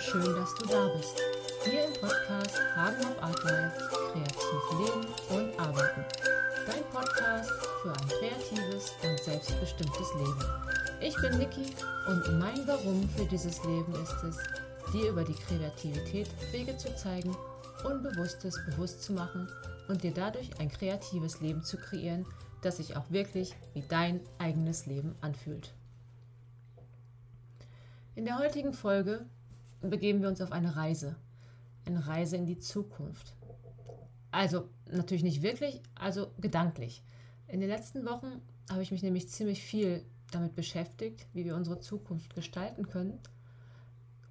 schön, dass du da bist. Hier im Podcast Hagen auf Art Life kreativ leben und arbeiten. Dein Podcast für ein kreatives und selbstbestimmtes Leben. Ich bin Niki und mein Warum für dieses Leben ist es, dir über die Kreativität Wege zu zeigen, Unbewusstes bewusst zu machen und dir dadurch ein kreatives Leben zu kreieren, das sich auch wirklich wie dein eigenes Leben anfühlt. In der heutigen Folge begeben wir uns auf eine Reise. Eine Reise in die Zukunft. Also natürlich nicht wirklich, also gedanklich. In den letzten Wochen habe ich mich nämlich ziemlich viel damit beschäftigt, wie wir unsere Zukunft gestalten können.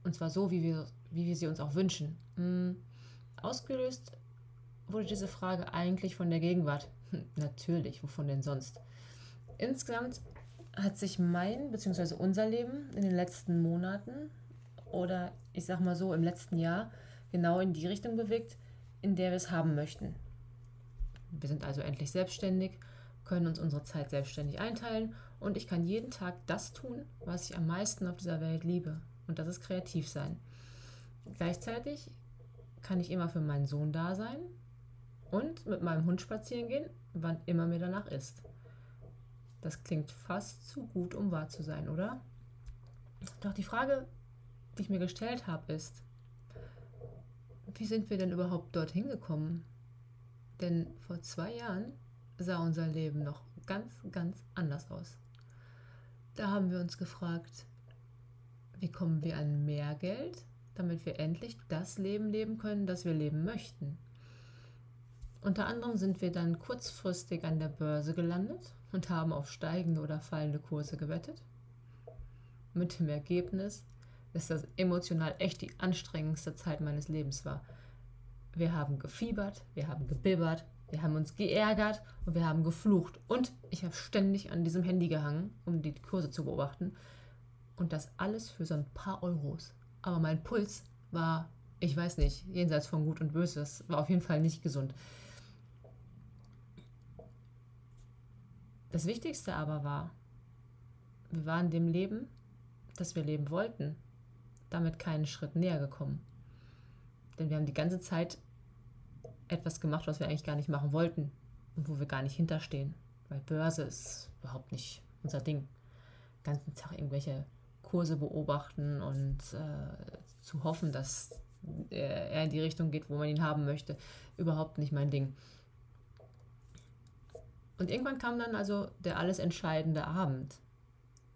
Und zwar so, wie wir, wie wir sie uns auch wünschen. Hm, ausgelöst wurde diese Frage eigentlich von der Gegenwart. Hm, natürlich, wovon denn sonst? Insgesamt hat sich mein bzw. unser Leben in den letzten Monaten oder ich sag mal so im letzten Jahr genau in die Richtung bewegt, in der wir es haben möchten. Wir sind also endlich selbstständig, können uns unsere Zeit selbstständig einteilen und ich kann jeden Tag das tun, was ich am meisten auf dieser Welt liebe. Und das ist kreativ sein. Gleichzeitig kann ich immer für meinen Sohn da sein und mit meinem Hund spazieren gehen, wann immer mir danach ist. Das klingt fast zu gut, um wahr zu sein, oder? Doch die Frage, die ich mir gestellt habe, ist, wie sind wir denn überhaupt dorthin gekommen? Denn vor zwei Jahren sah unser Leben noch ganz, ganz anders aus. Da haben wir uns gefragt, wie kommen wir an mehr Geld, damit wir endlich das Leben leben können, das wir leben möchten. Unter anderem sind wir dann kurzfristig an der Börse gelandet und haben auf steigende oder fallende Kurse gewettet. Mit dem Ergebnis, dass das emotional echt die anstrengendste Zeit meines Lebens war. Wir haben gefiebert, wir haben gebibbert, wir haben uns geärgert und wir haben geflucht. Und ich habe ständig an diesem Handy gehangen, um die Kurse zu beobachten. Und das alles für so ein paar Euros. Aber mein Puls war, ich weiß nicht, jenseits von Gut und Böse. Das war auf jeden Fall nicht gesund. Das Wichtigste aber war, wir waren dem Leben, das wir leben wollten, damit keinen Schritt näher gekommen. Denn wir haben die ganze Zeit etwas gemacht, was wir eigentlich gar nicht machen wollten und wo wir gar nicht hinterstehen. Weil Börse ist überhaupt nicht unser Ding. Den ganzen Tag irgendwelche Kurse beobachten und äh, zu hoffen, dass er in die Richtung geht, wo man ihn haben möchte, überhaupt nicht mein Ding. Und irgendwann kam dann also der alles entscheidende Abend.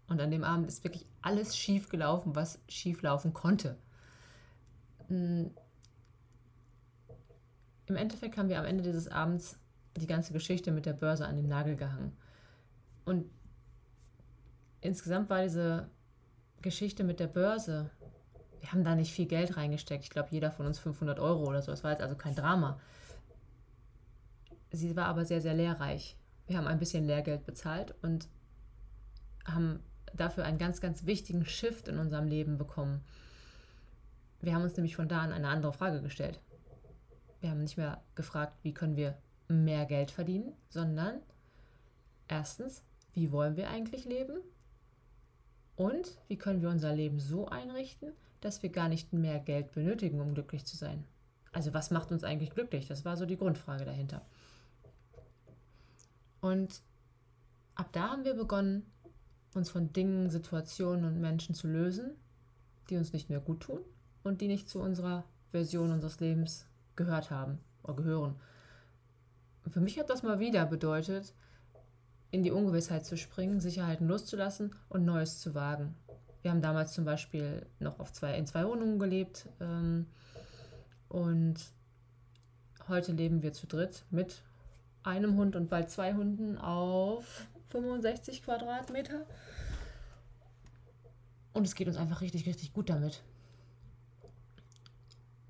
Und an dem Abend ist wirklich alles schief gelaufen, was schief laufen konnte. Hm. Im Endeffekt haben wir am Ende dieses Abends die ganze Geschichte mit der Börse an den Nagel gehangen. Und insgesamt war diese Geschichte mit der Börse, wir haben da nicht viel Geld reingesteckt. Ich glaube, jeder von uns 500 Euro oder so. Es war jetzt also kein Drama. Sie war aber sehr, sehr lehrreich. Wir haben ein bisschen Lehrgeld bezahlt und haben dafür einen ganz, ganz wichtigen Shift in unserem Leben bekommen. Wir haben uns nämlich von da an eine andere Frage gestellt. Wir haben nicht mehr gefragt, wie können wir mehr Geld verdienen, sondern erstens, wie wollen wir eigentlich leben? Und wie können wir unser Leben so einrichten, dass wir gar nicht mehr Geld benötigen, um glücklich zu sein? Also was macht uns eigentlich glücklich? Das war so die Grundfrage dahinter. Und ab da haben wir begonnen, uns von Dingen, Situationen und Menschen zu lösen, die uns nicht mehr gut tun und die nicht zu unserer Version unseres Lebens gehört haben oder gehören. Und für mich hat das mal wieder bedeutet, in die Ungewissheit zu springen, Sicherheiten loszulassen und Neues zu wagen. Wir haben damals zum Beispiel noch auf zwei, in zwei Wohnungen gelebt ähm, und heute leben wir zu dritt mit einem Hund und bald zwei Hunden auf 65 Quadratmeter. Und es geht uns einfach richtig, richtig gut damit.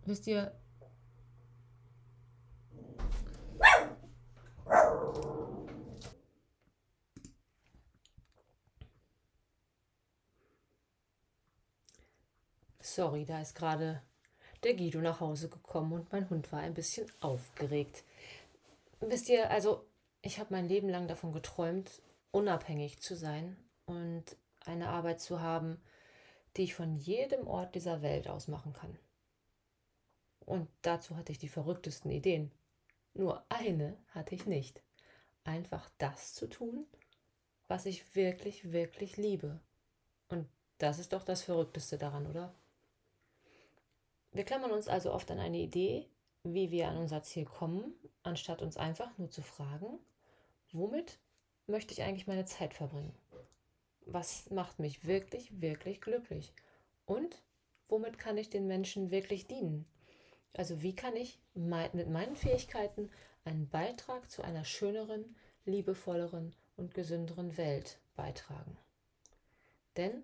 Wisst ihr, Sorry, da ist gerade der Guido nach Hause gekommen und mein Hund war ein bisschen aufgeregt. Wisst ihr, also ich habe mein Leben lang davon geträumt, unabhängig zu sein und eine Arbeit zu haben, die ich von jedem Ort dieser Welt aus machen kann. Und dazu hatte ich die verrücktesten Ideen. Nur eine hatte ich nicht. Einfach das zu tun, was ich wirklich, wirklich liebe. Und das ist doch das Verrückteste daran, oder? Wir klammern uns also oft an eine Idee, wie wir an unser Ziel kommen, anstatt uns einfach nur zu fragen, womit möchte ich eigentlich meine Zeit verbringen? Was macht mich wirklich, wirklich glücklich? Und womit kann ich den Menschen wirklich dienen? Also wie kann ich mit meinen Fähigkeiten einen Beitrag zu einer schöneren, liebevolleren und gesünderen Welt beitragen? Denn,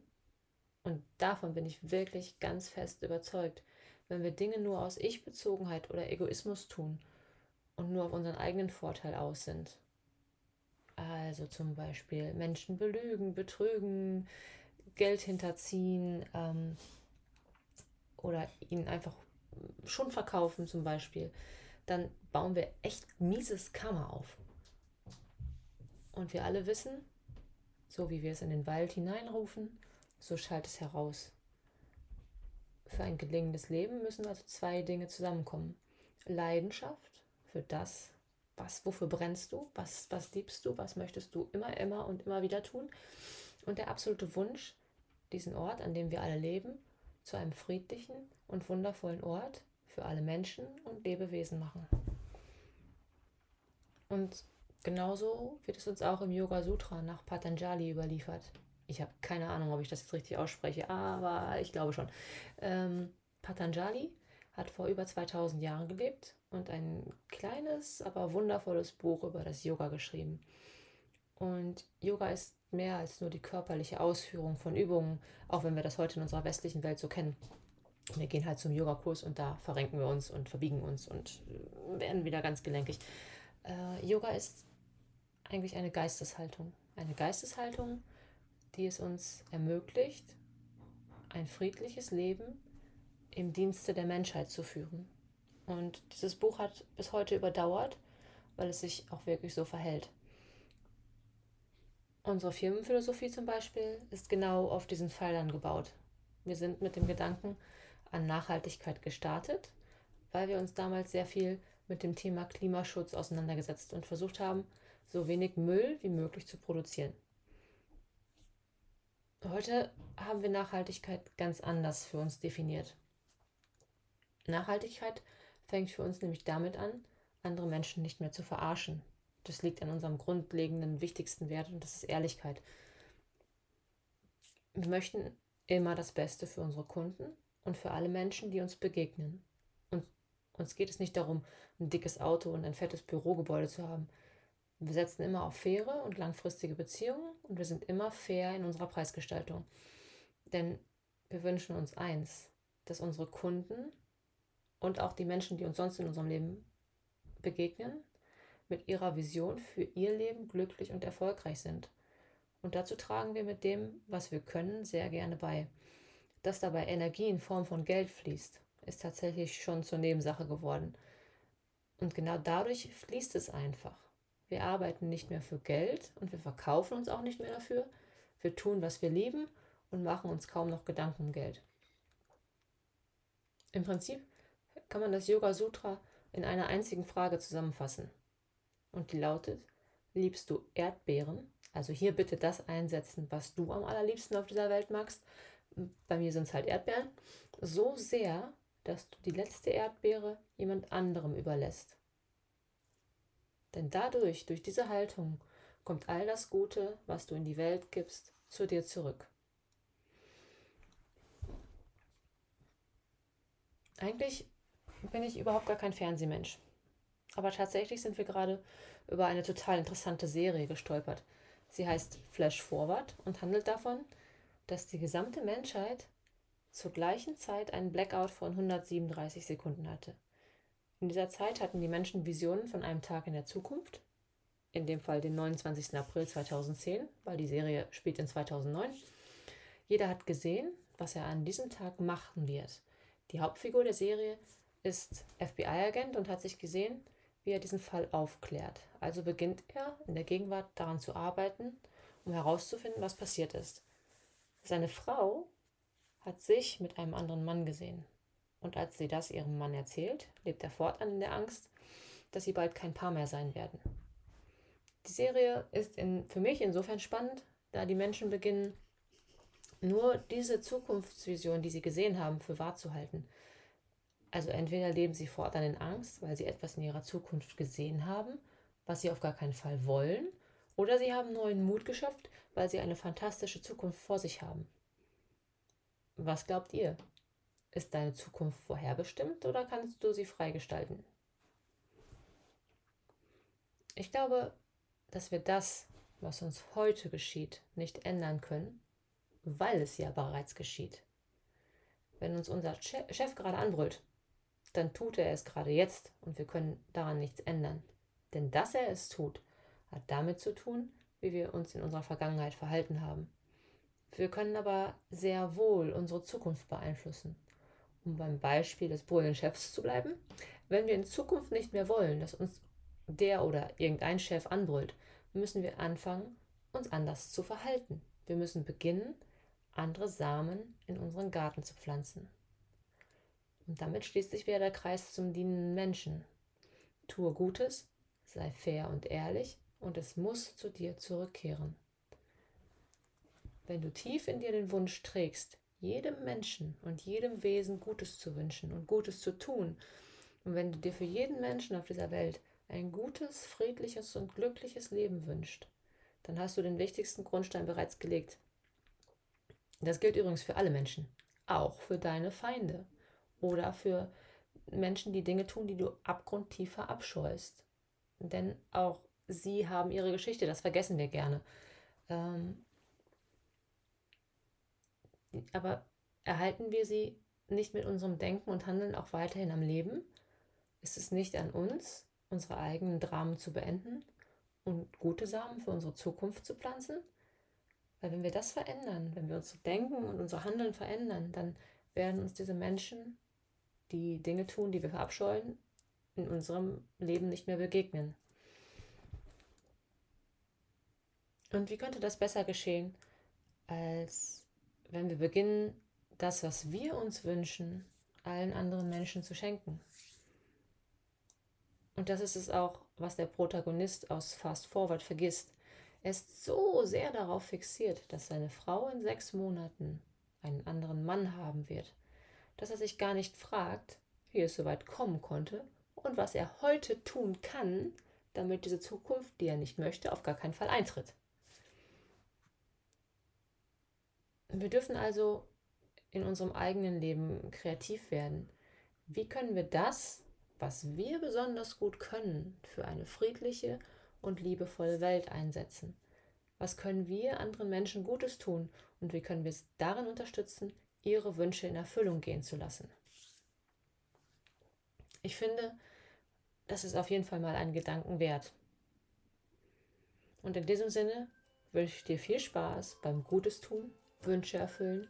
und davon bin ich wirklich ganz fest überzeugt, wenn wir Dinge nur aus Ich-Bezogenheit oder Egoismus tun und nur auf unseren eigenen Vorteil aus sind, also zum Beispiel Menschen belügen, betrügen, Geld hinterziehen ähm, oder ihnen einfach schon verkaufen zum Beispiel, dann bauen wir echt mieses Karma auf. Und wir alle wissen, so wie wir es in den Wald hineinrufen, so schallt es heraus. Für ein gelingendes Leben müssen also zwei Dinge zusammenkommen. Leidenschaft für das, was, wofür brennst du, was, was liebst du, was möchtest du immer, immer und immer wieder tun. Und der absolute Wunsch, diesen Ort, an dem wir alle leben, zu einem friedlichen und wundervollen Ort für alle Menschen und Lebewesen machen. Und genauso wird es uns auch im Yoga Sutra nach Patanjali überliefert. Ich habe keine Ahnung, ob ich das jetzt richtig ausspreche, aber ich glaube schon. Ähm, Patanjali hat vor über 2000 Jahren gelebt und ein kleines, aber wundervolles Buch über das Yoga geschrieben. Und Yoga ist mehr als nur die körperliche Ausführung von Übungen, auch wenn wir das heute in unserer westlichen Welt so kennen. Wir gehen halt zum Yogakurs und da verrenken wir uns und verbiegen uns und werden wieder ganz gelenkig. Äh, Yoga ist eigentlich eine Geisteshaltung. Eine Geisteshaltung, die es uns ermöglicht, ein friedliches Leben im Dienste der Menschheit zu führen. Und dieses Buch hat bis heute überdauert, weil es sich auch wirklich so verhält. Unsere Firmenphilosophie zum Beispiel ist genau auf diesen Pfeilern gebaut. Wir sind mit dem Gedanken an Nachhaltigkeit gestartet, weil wir uns damals sehr viel mit dem Thema Klimaschutz auseinandergesetzt und versucht haben, so wenig Müll wie möglich zu produzieren. Heute haben wir Nachhaltigkeit ganz anders für uns definiert. Nachhaltigkeit fängt für uns nämlich damit an, andere Menschen nicht mehr zu verarschen. Das liegt an unserem grundlegenden, wichtigsten Wert und das ist Ehrlichkeit. Wir möchten immer das Beste für unsere Kunden und für alle Menschen, die uns begegnen. Und uns geht es nicht darum, ein dickes Auto und ein fettes Bürogebäude zu haben. Wir setzen immer auf faire und langfristige Beziehungen und wir sind immer fair in unserer Preisgestaltung. Denn wir wünschen uns eins, dass unsere Kunden und auch die Menschen, die uns sonst in unserem Leben begegnen, mit ihrer Vision für ihr Leben glücklich und erfolgreich sind. Und dazu tragen wir mit dem, was wir können, sehr gerne bei. Dass dabei Energie in Form von Geld fließt, ist tatsächlich schon zur Nebensache geworden. Und genau dadurch fließt es einfach. Wir arbeiten nicht mehr für Geld und wir verkaufen uns auch nicht mehr dafür. Wir tun, was wir lieben und machen uns kaum noch Gedanken um Geld. Im Prinzip kann man das Yoga Sutra in einer einzigen Frage zusammenfassen. Und die lautet, liebst du Erdbeeren? Also hier bitte das einsetzen, was du am allerliebsten auf dieser Welt magst. Bei mir sind es halt Erdbeeren. So sehr, dass du die letzte Erdbeere jemand anderem überlässt. Denn dadurch, durch diese Haltung, kommt all das Gute, was du in die Welt gibst, zu dir zurück. Eigentlich bin ich überhaupt gar kein Fernsehmensch. Aber tatsächlich sind wir gerade über eine total interessante Serie gestolpert. Sie heißt Flash Forward und handelt davon, dass die gesamte Menschheit zur gleichen Zeit einen Blackout von 137 Sekunden hatte. In dieser Zeit hatten die Menschen Visionen von einem Tag in der Zukunft, in dem Fall den 29. April 2010, weil die Serie spielt in 2009. Jeder hat gesehen, was er an diesem Tag machen wird. Die Hauptfigur der Serie ist FBI-Agent und hat sich gesehen, wie er diesen Fall aufklärt. Also beginnt er in der Gegenwart daran zu arbeiten, um herauszufinden, was passiert ist. Seine Frau hat sich mit einem anderen Mann gesehen. Und als sie das ihrem Mann erzählt, lebt er fortan in der Angst, dass sie bald kein Paar mehr sein werden. Die Serie ist in, für mich insofern spannend, da die Menschen beginnen, nur diese Zukunftsvision, die sie gesehen haben, für wahr zu halten. Also entweder leben sie fortan in Angst, weil sie etwas in ihrer Zukunft gesehen haben, was sie auf gar keinen Fall wollen, oder sie haben neuen Mut geschöpft, weil sie eine fantastische Zukunft vor sich haben. Was glaubt ihr? Ist deine Zukunft vorherbestimmt oder kannst du sie freigestalten? Ich glaube, dass wir das, was uns heute geschieht, nicht ändern können, weil es ja bereits geschieht. Wenn uns unser Chef gerade anbrüllt, dann tut er es gerade jetzt und wir können daran nichts ändern. Denn dass er es tut, hat damit zu tun, wie wir uns in unserer Vergangenheit verhalten haben. Wir können aber sehr wohl unsere Zukunft beeinflussen. Um beim Beispiel des brüllenden Chefs zu bleiben, wenn wir in Zukunft nicht mehr wollen, dass uns der oder irgendein Chef anbrüllt, müssen wir anfangen, uns anders zu verhalten. Wir müssen beginnen, andere Samen in unseren Garten zu pflanzen. Und damit schließt sich wieder der Kreis zum dienenden Menschen. Tue Gutes, sei fair und ehrlich und es muss zu dir zurückkehren. Wenn du tief in dir den Wunsch trägst, jedem Menschen und jedem Wesen Gutes zu wünschen und Gutes zu tun, und wenn du dir für jeden Menschen auf dieser Welt ein gutes, friedliches und glückliches Leben wünscht, dann hast du den wichtigsten Grundstein bereits gelegt. Das gilt übrigens für alle Menschen, auch für deine Feinde oder für Menschen, die Dinge tun, die du abgrundtief verabscheust. Denn auch sie haben ihre Geschichte, das vergessen wir gerne. Ähm, aber erhalten wir sie nicht mit unserem Denken und Handeln auch weiterhin am Leben? Ist es nicht an uns, unsere eigenen Dramen zu beenden und gute Samen für unsere Zukunft zu pflanzen? Weil wenn wir das verändern, wenn wir unser Denken und unser Handeln verändern, dann werden uns diese Menschen, die Dinge tun, die wir verabscheuen, in unserem Leben nicht mehr begegnen. Und wie könnte das besser geschehen, als wenn wir beginnen, das, was wir uns wünschen, allen anderen Menschen zu schenken? Und das ist es auch, was der Protagonist aus Fast Forward vergisst. Er ist so sehr darauf fixiert, dass seine Frau in sechs Monaten einen anderen Mann haben wird, dass er sich gar nicht fragt, wie es so weit kommen konnte und was er heute tun kann, damit diese Zukunft, die er nicht möchte, auf gar keinen Fall eintritt. Wir dürfen also in unserem eigenen Leben kreativ werden. Wie können wir das, was wir besonders gut können, für eine friedliche und liebevolle Welt einsetzen? Was können wir anderen Menschen Gutes tun und wie können wir es darin unterstützen, ihre Wünsche in Erfüllung gehen zu lassen? Ich finde, das ist auf jeden Fall mal einen Gedanken wert. Und in diesem Sinne wünsche ich dir viel Spaß beim Gutes tun Wünsche erfüllen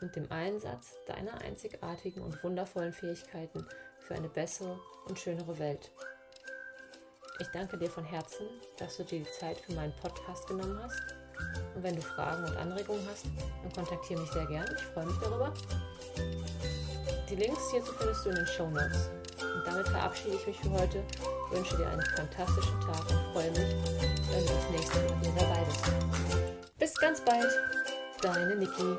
und dem Einsatz deiner einzigartigen und wundervollen Fähigkeiten für eine bessere und schönere Welt. Ich danke dir von Herzen, dass du dir die Zeit für meinen Podcast genommen hast. Und wenn du Fragen und Anregungen hast, dann kontaktiere mich sehr gern. Ich freue mich darüber. Die Links hierzu findest du in den Show Notes. Und damit verabschiede ich mich für heute, wünsche dir einen fantastischen Tag und freue mich, wenn du das nächste Mal wieder dabei bist. Bis ganz bald! Deine Niki.